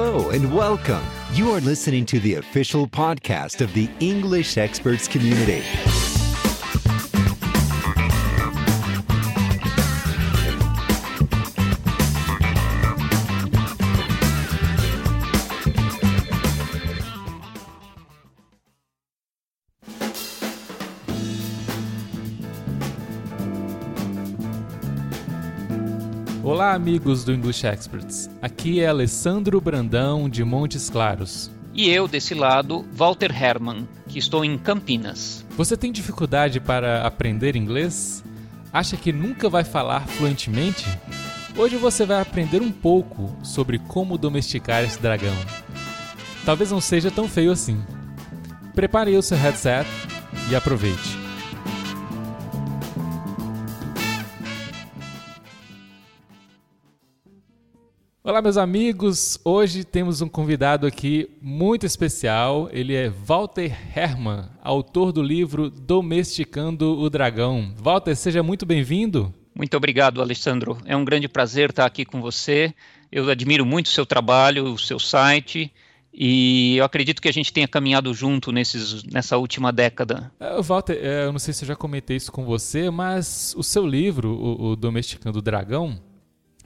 Hello and welcome. You are listening to the official podcast of the English Experts Community. Olá, amigos do English Experts. Aqui é Alessandro Brandão, de Montes Claros. E eu, desse lado, Walter Hermann, que estou em Campinas. Você tem dificuldade para aprender inglês? Acha que nunca vai falar fluentemente? Hoje você vai aprender um pouco sobre como domesticar esse dragão. Talvez não seja tão feio assim. Prepare o seu headset e aproveite. Olá, meus amigos. Hoje temos um convidado aqui muito especial. Ele é Walter Hermann, autor do livro Domesticando o Dragão. Walter, seja muito bem-vindo. Muito obrigado, Alessandro. É um grande prazer estar aqui com você. Eu admiro muito o seu trabalho, o seu site. E eu acredito que a gente tenha caminhado junto nesses, nessa última década. Uh, Walter, é, eu não sei se eu já comentei isso com você, mas o seu livro, o Domesticando o Dragão,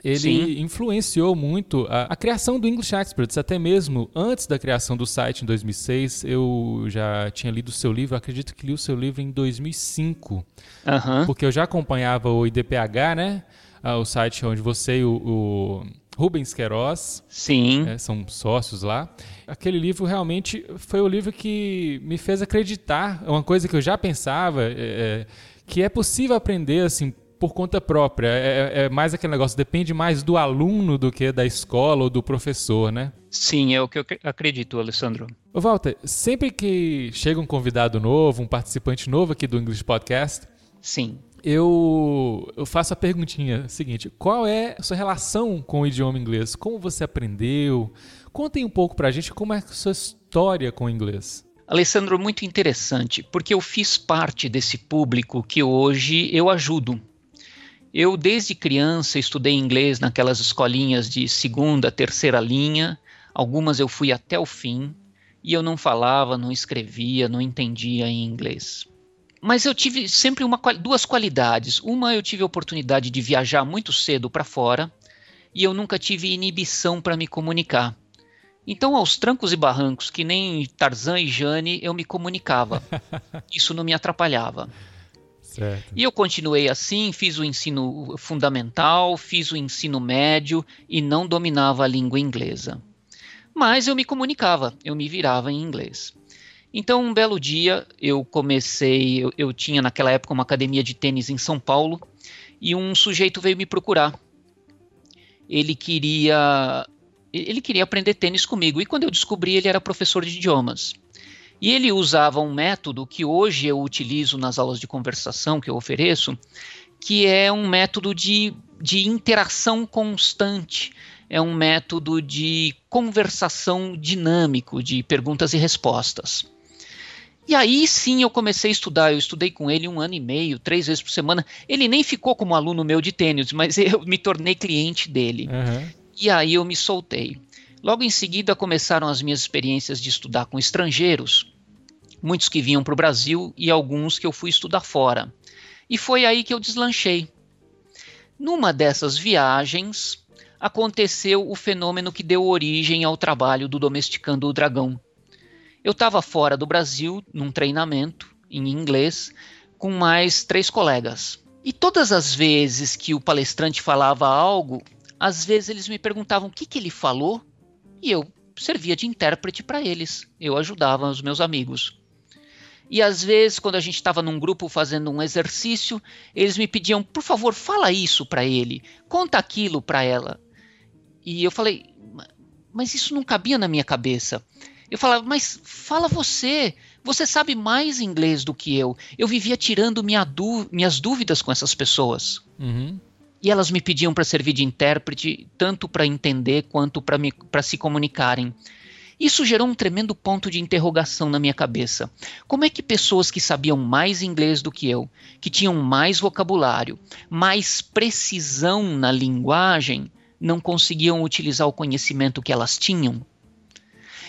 ele Sim. influenciou muito a, a, criação do English Experts, até mesmo antes da criação do site em 2006, eu já tinha lido o seu livro, acredito que li o seu livro em 2005, uhum. porque eu já acompanhava o IDPH, né, ah, o site onde você e o, o Rubens Queiroz Sim. É, são sócios lá. Aquele livro realmente foi o livro que me fez acreditar, uma coisa que eu já pensava, é, que é possível aprender assim por conta própria. É, é, mais aquele negócio, depende mais do aluno do que da escola ou do professor, né? Sim, é o que eu acredito, Alessandro. Ô Walter, sempre que chega um convidado novo, um participante novo aqui do English Podcast, Sim. Eu, eu faço a perguntinha seguinte: qual é a sua relação com o idioma inglês? Como você aprendeu? Contem um pouco pra gente como é a sua história com o inglês. Alessandro, muito interessante, porque eu fiz parte desse público que hoje eu ajudo. Eu, desde criança, estudei inglês naquelas escolinhas de segunda, terceira linha. Algumas eu fui até o fim. E eu não falava, não escrevia, não entendia em inglês. Mas eu tive sempre uma, duas qualidades. Uma, eu tive a oportunidade de viajar muito cedo para fora. E eu nunca tive inibição para me comunicar. Então, aos trancos e barrancos, que nem Tarzan e Jane, eu me comunicava. Isso não me atrapalhava. Certo. E eu continuei assim, fiz o ensino fundamental, fiz o ensino médio e não dominava a língua inglesa. Mas eu me comunicava, eu me virava em inglês. Então, um belo dia, eu comecei. Eu, eu, tinha naquela época uma academia de tênis em São Paulo e um sujeito veio me procurar. Ele queria. Ele queria aprender tênis comigo. E quando eu descobri, ele era professor de idiomas. E ele usava um método que hoje eu utilizo nas aulas de conversação que eu ofereço, que é um método de, de interação constante, é um método de conversação dinâmico, de perguntas e respostas. E aí sim eu comecei a estudar. Eu estudei com ele um ano e meio, três vezes por semana. Ele nem ficou como aluno meu de tênis, mas eu me tornei cliente dele. Uhum. E aí eu me soltei. Logo em seguida começaram as minhas experiências de estudar com estrangeiros, muitos que vinham para o Brasil e alguns que eu fui estudar fora. E foi aí que eu deslanchei. Numa dessas viagens, aconteceu o fenômeno que deu origem ao trabalho do Domesticando o Dragão. Eu estava fora do Brasil, num treinamento em inglês, com mais três colegas. E todas as vezes que o palestrante falava algo, às vezes eles me perguntavam o que, que ele falou e eu servia de intérprete para eles. Eu ajudava os meus amigos. E às vezes, quando a gente estava num grupo fazendo um exercício, eles me pediam, por favor, fala isso para ele, conta aquilo para ela. E eu falei, mas isso não cabia na minha cabeça. Eu falava, mas fala você, você sabe mais inglês do que eu. Eu vivia tirando minha minhas dúvidas com essas pessoas. Uhum. E elas me pediam para servir de intérprete, tanto para entender quanto para se comunicarem. Isso gerou um tremendo ponto de interrogação na minha cabeça. Como é que pessoas que sabiam mais inglês do que eu, que tinham mais vocabulário, mais precisão na linguagem, não conseguiam utilizar o conhecimento que elas tinham.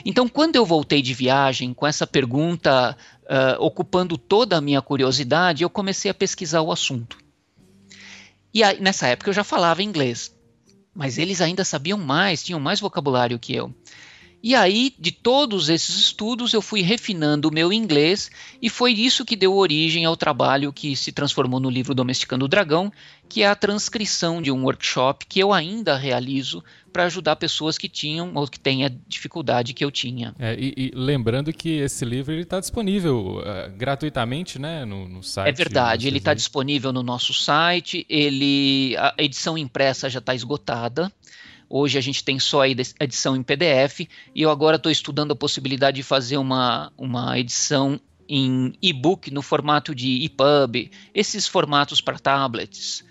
Então, quando eu voltei de viagem com essa pergunta uh, ocupando toda a minha curiosidade, eu comecei a pesquisar o assunto. E aí, nessa época eu já falava inglês, mas eles ainda sabiam mais, tinham mais vocabulário que eu. E aí, de todos esses estudos, eu fui refinando o meu inglês e foi isso que deu origem ao trabalho que se transformou no livro Domesticando o Dragão, que é a transcrição de um workshop que eu ainda realizo para ajudar pessoas que tinham ou que têm a dificuldade que eu tinha. É, e, e, lembrando que esse livro está disponível uh, gratuitamente né, no, no, site. É verdade, ele está disponível no nosso site, ele, a edição impressa já está esgotada. Hoje a gente tem só a edição em PDF e eu agora estou estudando a possibilidade de fazer uma, uma edição em e-book no formato de EPUB, esses formatos para tablets.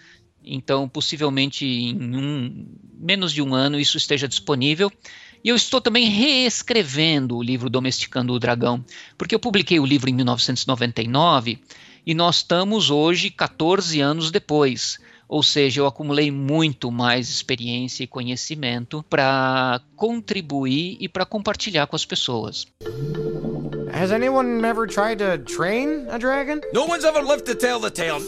Então, possivelmente em um, menos de um ano isso esteja disponível. E eu estou também reescrevendo o livro Domesticando o Dragão, porque eu publiquei o livro em 1999 e nós estamos hoje 14 anos depois. Ou seja, eu acumulei muito mais experiência e conhecimento para contribuir e para compartilhar com as pessoas. Has anyone ever tried to train a dragon? No one's ever lived to tell the tale.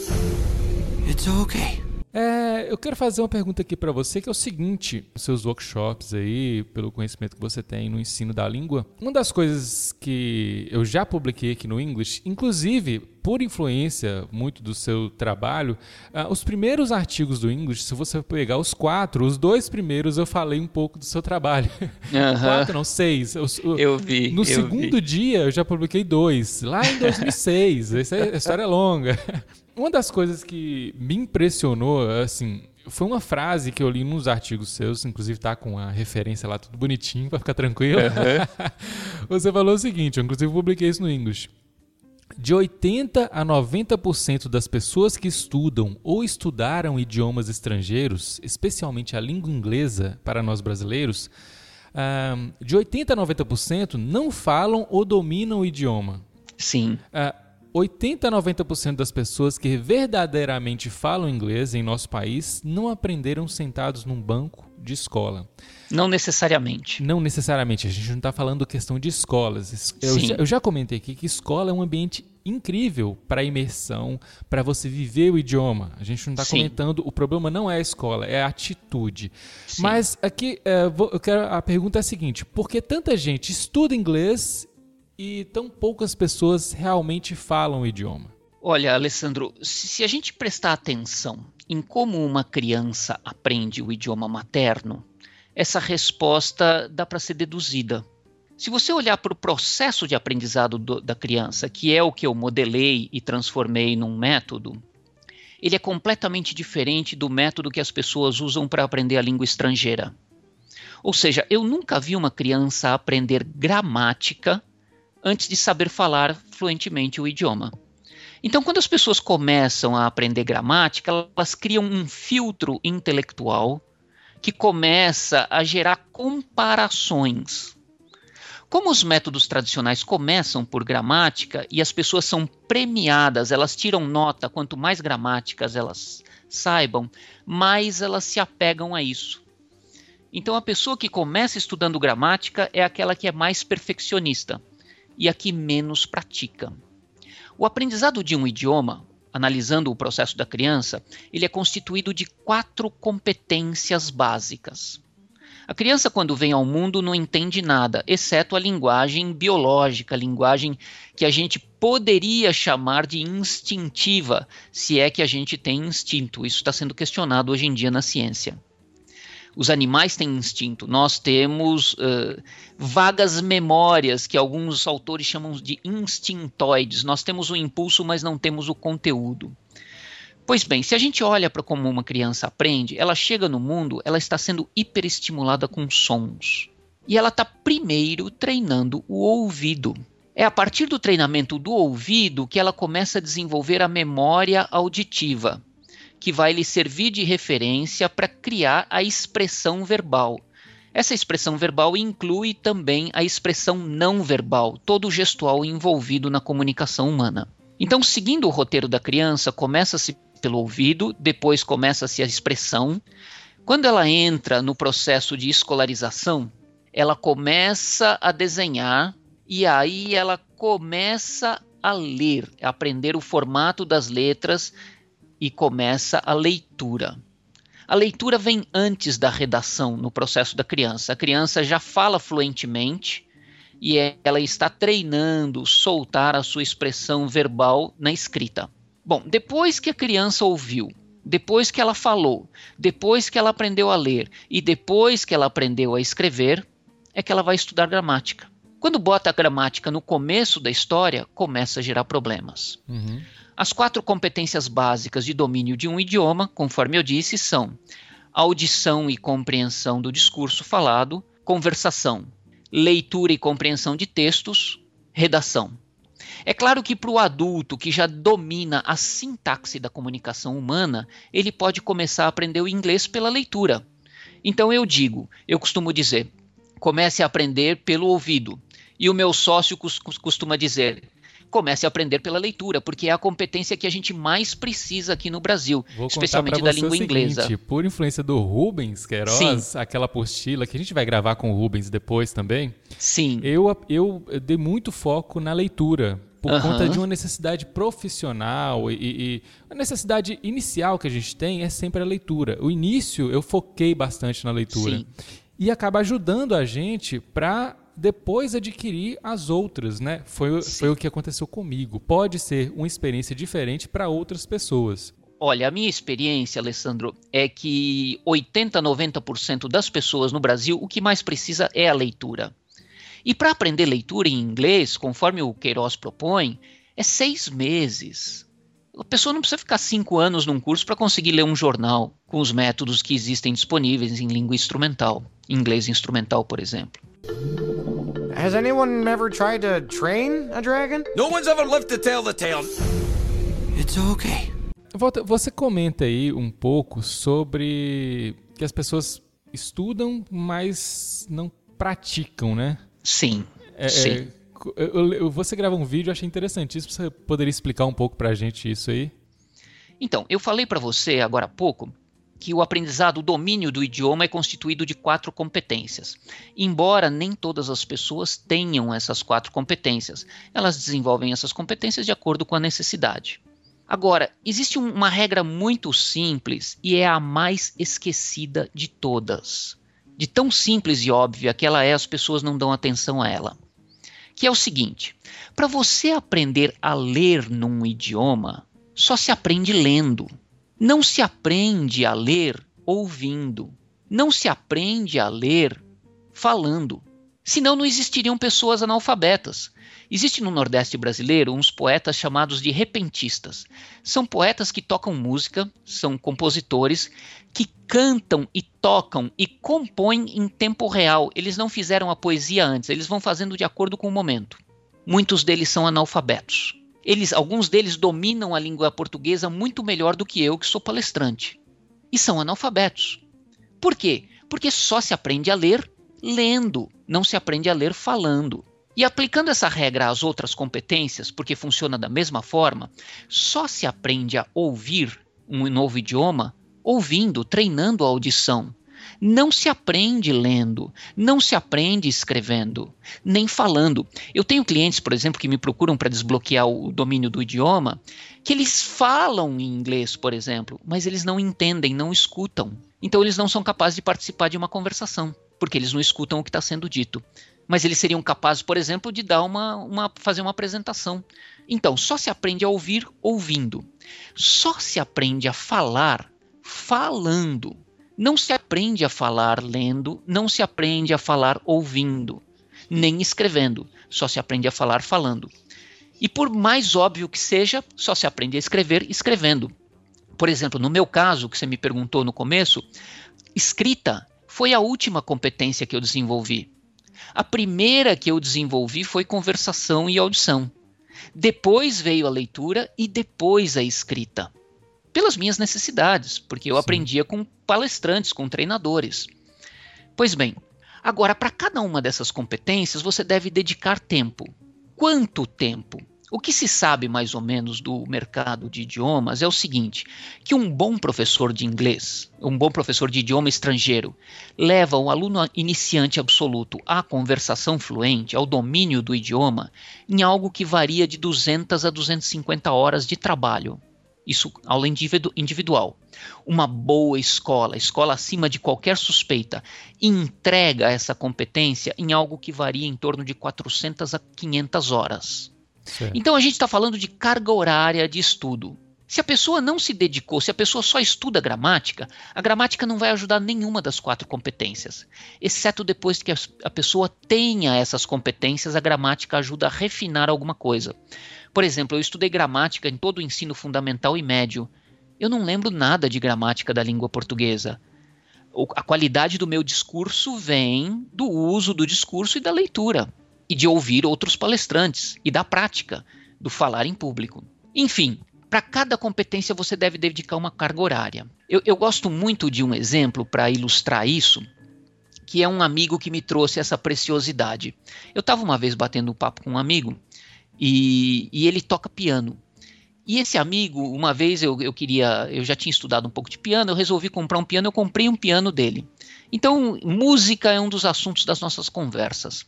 It's okay. É, eu quero fazer uma pergunta aqui para você que é o seguinte: seus workshops aí, pelo conhecimento que você tem no ensino da língua, uma das coisas que eu já publiquei aqui no English, inclusive por influência muito do seu trabalho, uh, os primeiros artigos do English, se você pegar os quatro, os dois primeiros eu falei um pouco do seu trabalho. Uhum. quatro, não, seis. Eu, eu vi. No eu segundo vi. dia eu já publiquei dois, lá em 2006. Essa é, a história é longa. Uma das coisas que me impressionou, assim, foi uma frase que eu li nos artigos seus, inclusive tá com a referência lá tudo bonitinho para ficar tranquilo. Uhum. Você falou o seguinte, eu inclusive publiquei isso no English. De 80 a 90% das pessoas que estudam ou estudaram idiomas estrangeiros, especialmente a língua inglesa para nós brasileiros, de 80 a 90% não falam ou dominam o idioma. Sim. Uh, 80 a 90% das pessoas que verdadeiramente falam inglês em nosso país não aprenderam sentados num banco de escola. Não necessariamente. Não necessariamente. A gente não está falando questão de escolas. Eu já, eu já, comentei aqui que escola é um ambiente incrível para imersão, para você viver o idioma. A gente não está comentando. O problema não é a escola, é a atitude. Sim. Mas aqui é, eu quero, a pergunta é a seguinte: por que tanta gente estuda inglês e tão poucas pessoas realmente falam o idioma? Olha, Alessandro, se a gente prestar atenção em como uma criança aprende o idioma materno, essa resposta dá para ser deduzida. Se você olhar para o processo de aprendizado do, da criança, que é o que eu modelei e transformei num método, ele é completamente diferente do método que as pessoas usam para aprender a língua estrangeira. Ou seja, eu nunca vi uma criança aprender gramática antes de saber falar fluentemente o idioma. Então, quando as pessoas começam a aprender gramática, elas criam um filtro intelectual que começa a gerar comparações. Como os métodos tradicionais começam por gramática e as pessoas são premiadas, elas tiram nota, quanto mais gramáticas elas saibam, mais elas se apegam a isso. Então, a pessoa que começa estudando gramática é aquela que é mais perfeccionista e a que menos pratica. O aprendizado de um idioma, analisando o processo da criança, ele é constituído de quatro competências básicas. A criança, quando vem ao mundo, não entende nada, exceto a linguagem biológica, a linguagem que a gente poderia chamar de instintiva, se é que a gente tem instinto. Isso está sendo questionado hoje em dia na ciência. Os animais têm instinto. Nós temos uh, vagas memórias, que alguns autores chamam de instintoides. Nós temos o impulso, mas não temos o conteúdo. Pois bem, se a gente olha para como uma criança aprende, ela chega no mundo, ela está sendo hiperestimulada com sons. E ela está primeiro treinando o ouvido. É a partir do treinamento do ouvido que ela começa a desenvolver a memória auditiva que vai lhe servir de referência para criar a expressão verbal. Essa expressão verbal inclui também a expressão não verbal, todo o gestual envolvido na comunicação humana. Então, seguindo o roteiro da criança, começa-se pelo ouvido, depois começa-se a expressão, Quando ela entra no processo de escolarização, ela começa a desenhar e aí ela começa a ler, a aprender o formato das letras e começa a leitura. A leitura vem antes da redação no processo da criança. A criança já fala fluentemente e ela está treinando soltar a sua expressão verbal na escrita. Bom, depois que a criança ouviu depois que ela falou, depois que ela aprendeu a ler e depois que ela aprendeu a escrever, é que ela vai estudar gramática. Quando bota a gramática no começo da história, começa a gerar problemas. Uhum. As quatro competências básicas de domínio de um idioma, conforme eu disse, são audição e compreensão do discurso falado, conversação, leitura e compreensão de textos, redação. É claro que para o adulto que já domina a sintaxe da comunicação humana, ele pode começar a aprender o inglês pela leitura. Então eu digo, eu costumo dizer, comece a aprender pelo ouvido. E o meu sócio costuma dizer, comece a aprender pela leitura, porque é a competência que a gente mais precisa aqui no Brasil, Vou especialmente da língua inglesa. Seguinte, por influência do Rubens Queiroz, Sim. aquela apostila que a gente vai gravar com o Rubens depois também. Sim. Eu, eu dei muito foco na leitura, por uhum. conta de uma necessidade profissional e, e, a necessidade inicial que a gente tem é sempre a leitura. O início eu foquei bastante na leitura Sim. e acaba ajudando a gente para depois adquirir as outras, né? Foi, foi o que aconteceu comigo. Pode ser uma experiência diferente para outras pessoas. Olha, a minha experiência, Alessandro, é que 80, 90% das pessoas no Brasil o que mais precisa é a leitura. E para aprender leitura em inglês, conforme o Queiroz propõe, é seis meses. A pessoa não precisa ficar cinco anos num curso para conseguir ler um jornal com os métodos que existem disponíveis em língua instrumental, inglês instrumental, por exemplo. Has anyone ever tried to train a dragon? No one's ever lived to tell the tale. It's okay. Você comenta aí um pouco sobre que as pessoas estudam, mas não praticam, né? Sim. É, sim. É, eu, eu, você grava um vídeo, eu achei interessantíssimo. Você poderia explicar um pouco pra gente isso aí? Então, eu falei para você agora há pouco que o aprendizado, o domínio do idioma é constituído de quatro competências. Embora nem todas as pessoas tenham essas quatro competências, elas desenvolvem essas competências de acordo com a necessidade. Agora, existe uma regra muito simples e é a mais esquecida de todas. De tão simples e óbvia que ela é, as pessoas não dão atenção a ela. Que é o seguinte: para você aprender a ler num idioma, só se aprende lendo. Não se aprende a ler ouvindo. Não se aprende a ler falando. Senão não existiriam pessoas analfabetas. Existe no Nordeste brasileiro uns poetas chamados de repentistas. São poetas que tocam música, são compositores que cantam e tocam e compõem em tempo real. Eles não fizeram a poesia antes, eles vão fazendo de acordo com o momento. Muitos deles são analfabetos. Eles, alguns deles dominam a língua portuguesa muito melhor do que eu, que sou palestrante. E são analfabetos. Por quê? Porque só se aprende a ler lendo, não se aprende a ler falando. E aplicando essa regra às outras competências, porque funciona da mesma forma, só se aprende a ouvir um novo idioma ouvindo, treinando a audição. Não se aprende lendo, não se aprende escrevendo, nem falando. Eu tenho clientes, por exemplo, que me procuram para desbloquear o domínio do idioma, que eles falam em inglês, por exemplo, mas eles não entendem, não escutam. Então eles não são capazes de participar de uma conversação, porque eles não escutam o que está sendo dito. Mas eles seriam capazes, por exemplo, de dar uma, uma, fazer uma apresentação. Então, só se aprende a ouvir ouvindo. Só se aprende a falar falando. Não se aprende a falar lendo, não se aprende a falar ouvindo, nem escrevendo. Só se aprende a falar falando. E por mais óbvio que seja, só se aprende a escrever escrevendo. Por exemplo, no meu caso, que você me perguntou no começo, escrita foi a última competência que eu desenvolvi. A primeira que eu desenvolvi foi conversação e audição. Depois veio a leitura e depois a escrita pelas minhas necessidades, porque eu Sim. aprendia com palestrantes, com treinadores. Pois bem, agora para cada uma dessas competências você deve dedicar tempo. Quanto tempo? O que se sabe mais ou menos do mercado de idiomas é o seguinte: que um bom professor de inglês, um bom professor de idioma estrangeiro, leva o aluno iniciante absoluto à conversação fluente, ao domínio do idioma, em algo que varia de 200 a 250 horas de trabalho. Isso aula individual. Uma boa escola, escola acima de qualquer suspeita, entrega essa competência em algo que varia em torno de 400 a 500 horas. Certo. Então a gente está falando de carga horária de estudo. Se a pessoa não se dedicou, se a pessoa só estuda gramática, a gramática não vai ajudar nenhuma das quatro competências. Exceto depois que a pessoa tenha essas competências, a gramática ajuda a refinar alguma coisa. Por exemplo, eu estudei gramática em todo o ensino fundamental e médio. Eu não lembro nada de gramática da língua portuguesa. A qualidade do meu discurso vem do uso do discurso e da leitura e de ouvir outros palestrantes e da prática do falar em público. Enfim, para cada competência você deve dedicar uma carga horária. Eu, eu gosto muito de um exemplo para ilustrar isso, que é um amigo que me trouxe essa preciosidade. Eu estava uma vez batendo um papo com um amigo e, e, ele toca piano. E esse amigo, uma vez eu, eu queria, eu já tinha estudado um pouco de piano, eu resolvi comprar um piano, eu comprei um piano dele. Então, música é um dos assuntos das nossas conversas.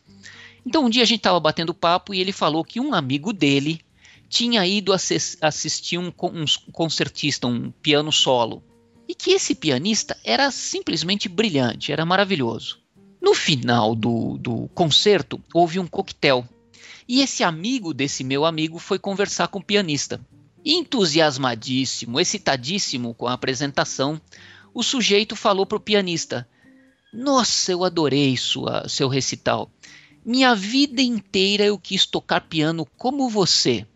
Então um dia a gente estava batendo papo e ele falou que um amigo dele tinha ido assistir um, um concertista, um piano solo, e que esse pianista era simplesmente brilhante, era maravilhoso. No final do, do concerto, houve um coquetel, e esse amigo desse meu amigo foi conversar com o pianista. Entusiasmadíssimo, excitadíssimo com a apresentação, o sujeito falou para o pianista: Nossa, eu adorei sua, seu recital. Minha vida inteira eu quis tocar piano como você.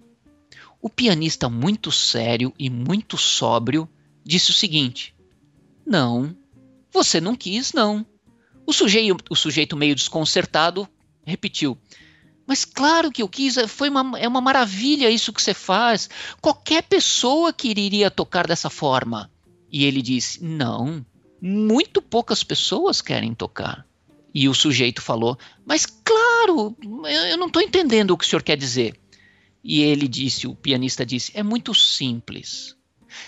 O pianista, muito sério e muito sóbrio, disse o seguinte: Não, você não quis, não. O sujeito, o sujeito meio desconcertado repetiu: Mas claro que eu quis, foi uma, é uma maravilha isso que você faz. Qualquer pessoa queria tocar dessa forma. E ele disse: Não, muito poucas pessoas querem tocar. E o sujeito falou: Mas claro, eu não estou entendendo o que o senhor quer dizer. E ele disse: O pianista disse: É muito simples.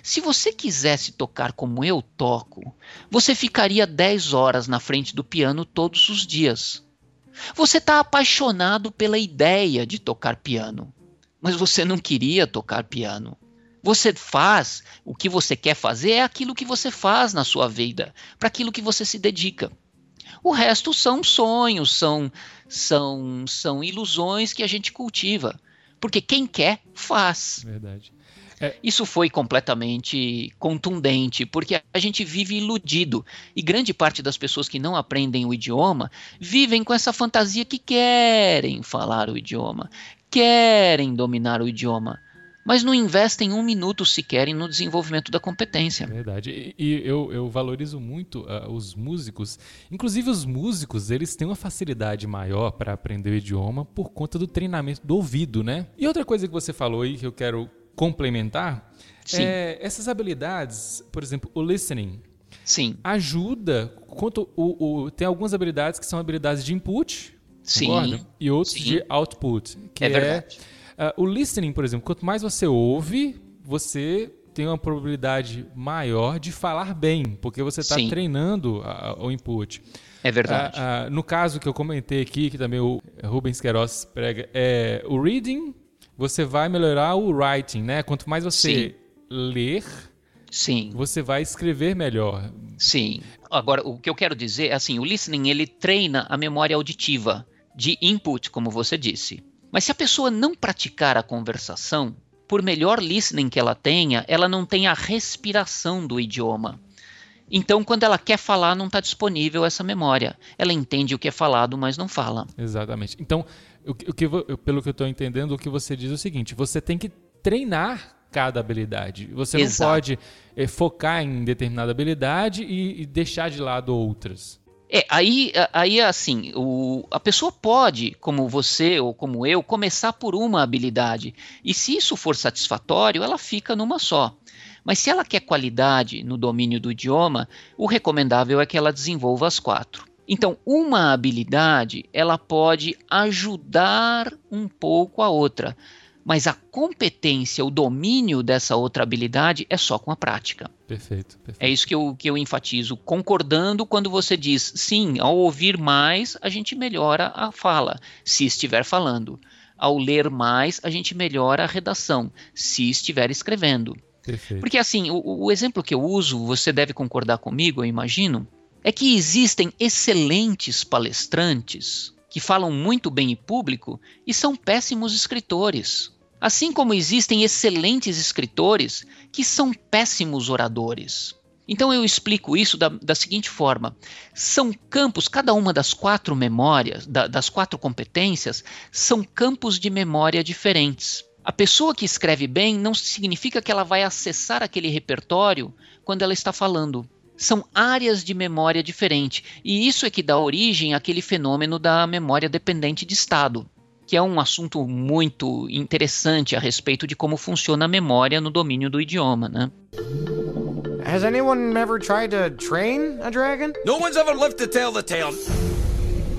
Se você quisesse tocar como eu toco, você ficaria 10 horas na frente do piano todos os dias. Você está apaixonado pela ideia de tocar piano, mas você não queria tocar piano. Você faz o que você quer fazer, é aquilo que você faz na sua vida, para aquilo que você se dedica. O resto são sonhos, são, são, são ilusões que a gente cultiva. Porque quem quer, faz. Verdade. É. Isso foi completamente contundente, porque a gente vive iludido. E grande parte das pessoas que não aprendem o idioma vivem com essa fantasia que querem falar o idioma, querem dominar o idioma mas não investem um minuto sequer no desenvolvimento da competência. Verdade. E, e eu, eu, valorizo muito uh, os músicos. Inclusive, os músicos, eles têm uma facilidade maior para aprender o idioma por conta do treinamento do ouvido, né? E outra coisa que você falou aí que eu quero complementar é essas habilidades, por exemplo, o listening. Sim. Ajuda. Quanto o, o, tem algumas habilidades que são habilidades de input, Sim. Concorda? E outros Sim. de output, que é, verdade. é Uh, o listening, por exemplo, quanto mais você ouve, você tem uma probabilidade maior de falar bem, porque você está treinando a, o input. É verdade. Uh, uh, no caso que eu comentei aqui, que também o Rubens Queiroz prega, é o reading, você vai melhorar o writing, né? Quanto mais você Sim. ler, Sim. Você vai escrever melhor. Sim. Agora, o que eu quero dizer é assim, o listening ele treina a memória auditiva de input, como você disse. Mas se a pessoa não praticar a conversação, por melhor listening que ela tenha, ela não tem a respiração do idioma. Então, quando ela quer falar, não está disponível essa memória. Ela entende o que é falado, mas não fala. Exatamente. Então, o, que, pelo que eu estou entendendo, o que você diz é o seguinte: você tem que treinar cada habilidade. Você Exato. não pode é, focar em determinada habilidade e, e deixar de lado outras. É, aí, aí assim, o, a pessoa pode, como você ou como eu, começar por uma habilidade. E se isso for satisfatório, ela fica numa só. Mas se ela quer qualidade no domínio do idioma, o recomendável é que ela desenvolva as quatro. Então, uma habilidade, ela pode ajudar um pouco a outra, mas a competência, o domínio dessa outra habilidade é só com a prática. Perfeito, perfeito. É isso que eu, que eu enfatizo, concordando quando você diz, sim, ao ouvir mais, a gente melhora a fala, se estiver falando. Ao ler mais, a gente melhora a redação, se estiver escrevendo. Perfeito. Porque assim, o, o exemplo que eu uso, você deve concordar comigo, eu imagino, é que existem excelentes palestrantes que falam muito bem em público e são péssimos escritores. Assim como existem excelentes escritores que são péssimos oradores. Então eu explico isso da, da seguinte forma: são campos, cada uma das quatro memórias, da, das quatro competências, são campos de memória diferentes. A pessoa que escreve bem não significa que ela vai acessar aquele repertório quando ela está falando. São áreas de memória diferentes. E isso é que dá origem àquele fenômeno da memória dependente de estado, que é um assunto muito interessante a respeito de como funciona a memória no domínio do idioma. Né? Has anyone ever tried to train a dragon? No one's ever lived to tell the tale.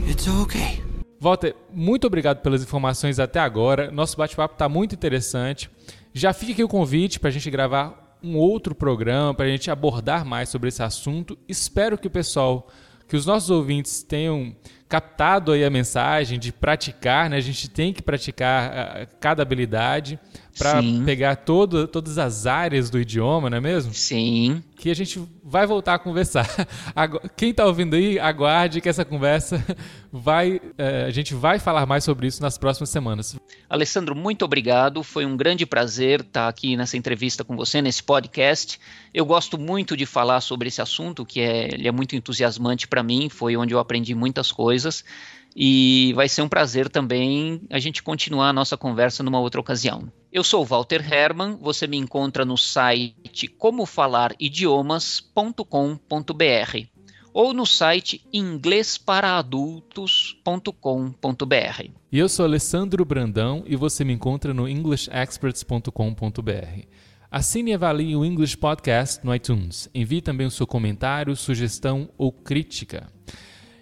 It's okay. Walter, muito obrigado pelas informações até agora. Nosso bate-papo está muito interessante. Já fica aqui o convite para a gente gravar um outro programa para a gente abordar mais sobre esse assunto. Espero que o pessoal, que os nossos ouvintes tenham captado aí a mensagem de praticar, né? A gente tem que praticar uh, cada habilidade para pegar todo, todas as áreas do idioma, não é mesmo? Sim. Que a gente vai voltar a conversar. Quem está ouvindo aí, aguarde que essa conversa vai. Uh, a gente vai falar mais sobre isso nas próximas semanas. Alessandro, muito obrigado. Foi um grande prazer estar aqui nessa entrevista com você, nesse podcast. Eu gosto muito de falar sobre esse assunto, que é, ele é muito entusiasmante para mim. Foi onde eu aprendi muitas coisas. E vai ser um prazer também a gente continuar a nossa conversa numa outra ocasião. Eu sou Walter Herman, você me encontra no site comofalaridiomas.com.br ou no site inglesparaadultos.com.br. E eu sou Alessandro Brandão e você me encontra no englishexperts.com.br. Assine e avalie o English Podcast no iTunes. Envie também o seu comentário, sugestão ou crítica.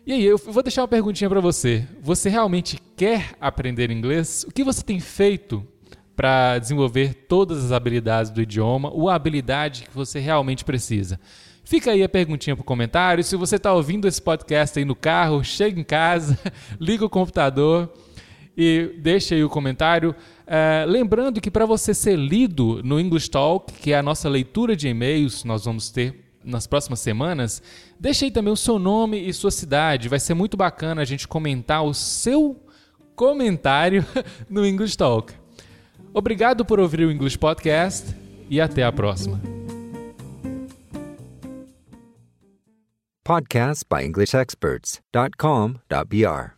E aí, eu vou deixar uma perguntinha para você. Você realmente quer aprender inglês? O que você tem feito para desenvolver todas as habilidades do idioma ou a habilidade que você realmente precisa? Fica aí a perguntinha para o comentário. Se você está ouvindo esse podcast aí no carro, chega em casa, liga o computador e deixa aí o comentário. É, lembrando que para você ser lido no English Talk, que é a nossa leitura de e-mails, nós vamos ter nas próximas semanas, deixe aí também o seu nome e sua cidade. Vai ser muito bacana a gente comentar o seu comentário no English Talk. Obrigado por ouvir o English Podcast e até a próxima. Podcasts by EnglishExperts.com.br